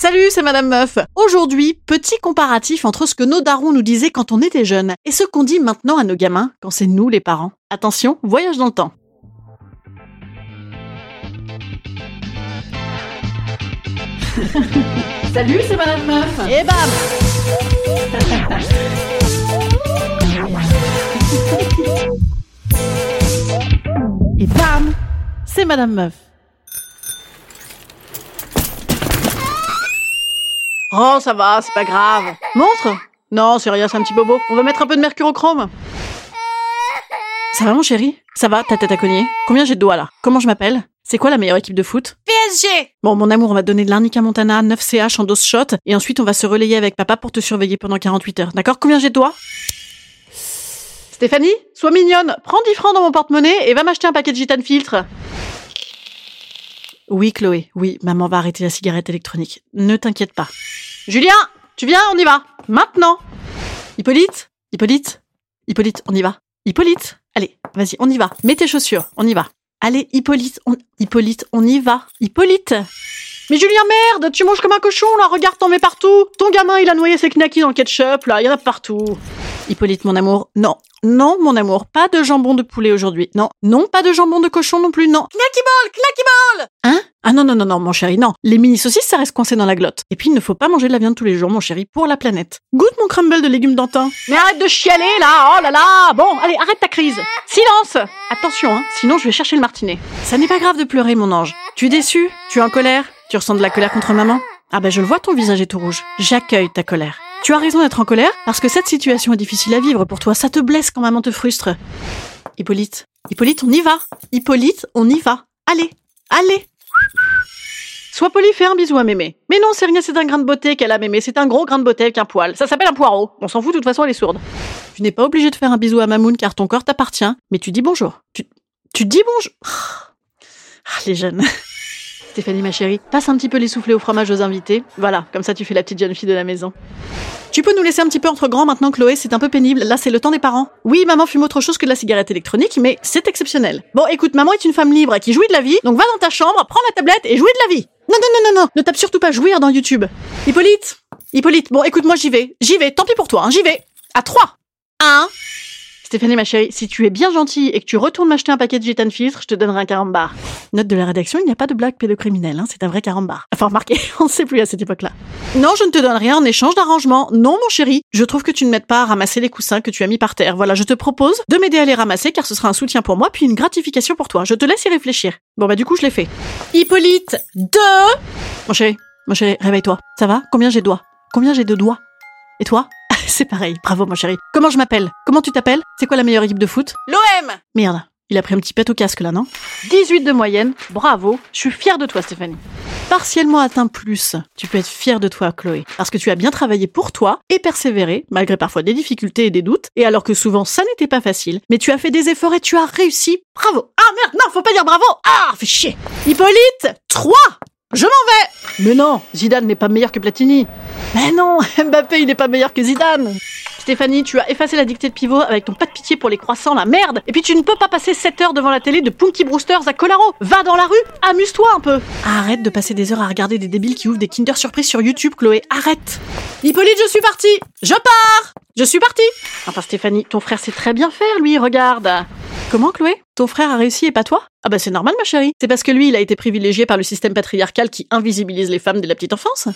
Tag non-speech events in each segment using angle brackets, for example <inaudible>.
Salut, c'est Madame Meuf. Aujourd'hui, petit comparatif entre ce que nos darons nous disaient quand on était jeunes et ce qu'on dit maintenant à nos gamins quand c'est nous les parents. Attention, voyage dans le temps. <laughs> Salut, c'est Madame Meuf. Et bam <laughs> Et bam C'est Madame Meuf. Oh, ça va, c'est pas grave. Montre Non, c'est rien, c'est un petit bobo. On va mettre un peu de mercurochrome. Ça va, mon chéri? Ça va, ta tête à cogner Combien j'ai de doigts, là? Comment je m'appelle? C'est quoi la meilleure équipe de foot? PSG Bon, mon amour, on va te donner de l'arnica montana, 9 CH en dose shot, et ensuite on va se relayer avec papa pour te surveiller pendant 48 heures. D'accord? Combien j'ai de doigts? Stéphanie, sois mignonne, prends 10 francs dans mon porte-monnaie et va m'acheter un paquet de gitane filtre. Oui, Chloé, oui, maman va arrêter la cigarette électronique. Ne t'inquiète pas. Julien, tu viens, on y va. Maintenant. Hippolyte, Hippolyte, Hippolyte, on y va. Hippolyte, allez, vas-y, on y va. Mets tes chaussures, on y va. Allez, Hippolyte, on, Hippolyte, on y va. Hippolyte. Mais Julien, merde, tu manges comme un cochon, là, regarde, t'en mets partout. Ton gamin, il a noyé ses knackis dans le ketchup, là, il y en a partout. Hippolyte, mon amour, non, non, mon amour, pas de jambon de poulet aujourd'hui. Non, non, pas de jambon de cochon non plus, non. Knacky ball Hein? Ah non, non, non, non, mon chéri, non. Les mini-saucisses, ça reste coincé dans la glotte. Et puis, il ne faut pas manger de la viande tous les jours, mon chéri, pour la planète. Goûte mon crumble de légumes d'antin. Mais arrête de chialer, là Oh là là Bon, allez, arrête ta crise Silence Attention, hein, sinon je vais chercher le martinet. Ça n'est pas grave de pleurer, mon ange. Tu es déçu? Tu es en colère? Tu ressens de la colère contre maman? Ah ben, je le vois, ton visage est tout rouge. J'accueille ta colère. Tu as raison d'être en colère, parce que cette situation est difficile à vivre pour toi. Ça te blesse quand maman te frustre. Hippolyte, Hippolyte, on y va. Hippolyte, on y va. Allez, allez. Sois poli, fais un bisou à mémé. Mais non, c'est rien, c'est un grain de beauté qu'elle a mémé. C'est un gros grain de beauté avec un poil. Ça s'appelle un poireau. On s'en fout, de toute façon, elle est sourde. Tu n'es pas obligé de faire un bisou à Mamoun car ton corps t'appartient, mais tu dis bonjour. Tu, tu dis bonjour. Ah, les jeunes. Stéphanie, ma chérie, passe un petit peu les soufflets au fromage aux invités. Voilà, comme ça tu fais la petite jeune fille de la maison. Tu peux nous laisser un petit peu entre grands maintenant, Chloé, c'est un peu pénible. Là, c'est le temps des parents. Oui, maman fume autre chose que de la cigarette électronique, mais c'est exceptionnel. Bon, écoute, maman est une femme libre qui jouit de la vie, donc va dans ta chambre, prends la tablette et jouis de la vie. Non, non, non, non, non, ne tape surtout pas jouir dans YouTube. Hippolyte Hippolyte, bon, écoute, moi j'y vais. J'y vais, tant pis pour toi, hein, j'y vais. À 3 1 Stéphanie, ma chérie, si tu es bien gentille et que tu retournes m'acheter un paquet de gitane filtre, je te donnerai un carambar. Note de la rédaction, il n'y a pas de blague pédocriminelle, hein, c'est un vrai carambar. Enfin, remarquez, <laughs> on ne sait plus à cette époque-là. Non, je ne te donne rien en échange d'arrangement. Non, mon chéri, je trouve que tu ne m'aides pas à ramasser les coussins que tu as mis par terre. Voilà, je te propose de m'aider à les ramasser car ce sera un soutien pour moi puis une gratification pour toi. Je te laisse y réfléchir. Bon, bah du coup, je l'ai fait. Hippolyte, deux Mon chéri, mon chéri, réveille-toi. Ça va? Combien j'ai de doigts? Combien j'ai de doigts? Et toi? <laughs> C'est pareil, bravo mon chéri. Comment je m'appelle? Comment tu t'appelles? C'est quoi la meilleure équipe de foot? L'OM Merde, il a pris un petit pet au casque là, non? 18 de moyenne, bravo, je suis fière de toi Stéphanie. Partiellement atteint plus, tu peux être fière de toi Chloé, parce que tu as bien travaillé pour toi et persévéré, malgré parfois des difficultés et des doutes, et alors que souvent ça n'était pas facile, mais tu as fait des efforts et tu as réussi, bravo. Ah merde, non, faut pas dire bravo. Ah, fais chier. Hippolyte 3 je m'en vais Mais non, Zidane n'est pas meilleur que Platini. Mais non, <laughs> Mbappé, il n'est pas meilleur que Zidane. Stéphanie, tu as effacé la dictée de pivot avec ton pas de pitié pour les croissants, la merde. Et puis tu ne peux pas passer 7 heures devant la télé de Punky Brewsters à Colaro. Va dans la rue, amuse-toi un peu. Arrête de passer des heures à regarder des débiles qui ouvrent des Kinder Surprise sur YouTube, Chloé. Arrête. Hippolyte, je suis partie. Je pars. Je suis partie. Enfin, Stéphanie, ton frère sait très bien faire, lui, regarde. Comment, Chloé? Ton frère a réussi et pas toi? Ah bah c'est normal, ma chérie. C'est parce que lui, il a été privilégié par le système patriarcal qui invisibilise les femmes dès la petite enfance?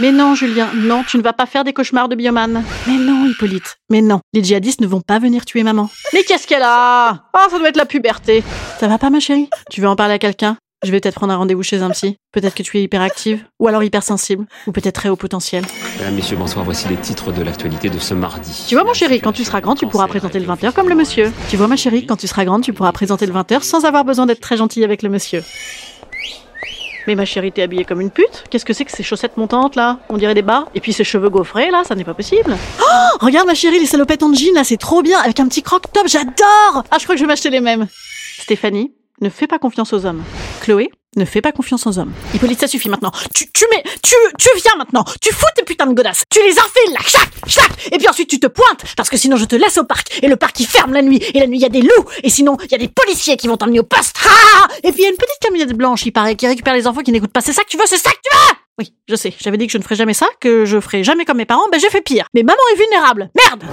Mais non, Julien, non, tu ne vas pas faire des cauchemars de bioman. Mais non, Hippolyte, mais non. Les djihadistes ne vont pas venir tuer maman. Mais qu'est-ce qu'elle a? Oh, ça doit être la puberté. Ça va pas, ma chérie? Tu veux en parler à quelqu'un? Je vais peut-être prendre un rendez-vous chez un psy. Peut-être que tu es hyperactive, ou alors hypersensible, ou peut-être très haut potentiel. Mesdames, Messieurs, bonsoir. Voici les titres de l'actualité de ce mardi. Tu vois, mon chéri, quand tu seras grand, tu pourras présenter le 20h comme le monsieur. Tu vois, ma chérie, quand tu seras grande, tu pourras présenter le 20h sans avoir besoin d'être très gentil avec le monsieur. Mais ma chérie, t'es habillée comme une pute Qu'est-ce que c'est que ces chaussettes montantes là? On dirait des bas Et puis ces cheveux gaufrés là, ça n'est pas possible. Oh Regarde ma chérie, les salopettes en jean là, c'est trop bien Avec un petit croc top, j'adore Ah, je crois que je vais m'acheter les mêmes. Stéphanie, ne fais pas confiance aux hommes. Chloé, ne fais pas confiance aux hommes. Hippolyte, ça suffit maintenant. Tu, tu mets, tu, viens maintenant. Tu fous tes putains de godasses. Tu les enfiles là, chac, chac. Et puis ensuite tu te pointes, parce que sinon je te laisse au parc. Et le parc il ferme la nuit. Et la nuit il y a des loups. Et sinon il y a des policiers qui vont t'emmener au poste. Ah et puis il y a une petite camionnette blanche, il paraît, qui récupère les enfants qui n'écoutent pas. C'est ça que tu veux, c'est ça que tu veux? Oui, je sais. J'avais dit que je ne ferais jamais ça, que je ferais jamais comme mes parents. Ben j'ai fait pire. Mais maman est vulnérable. Merde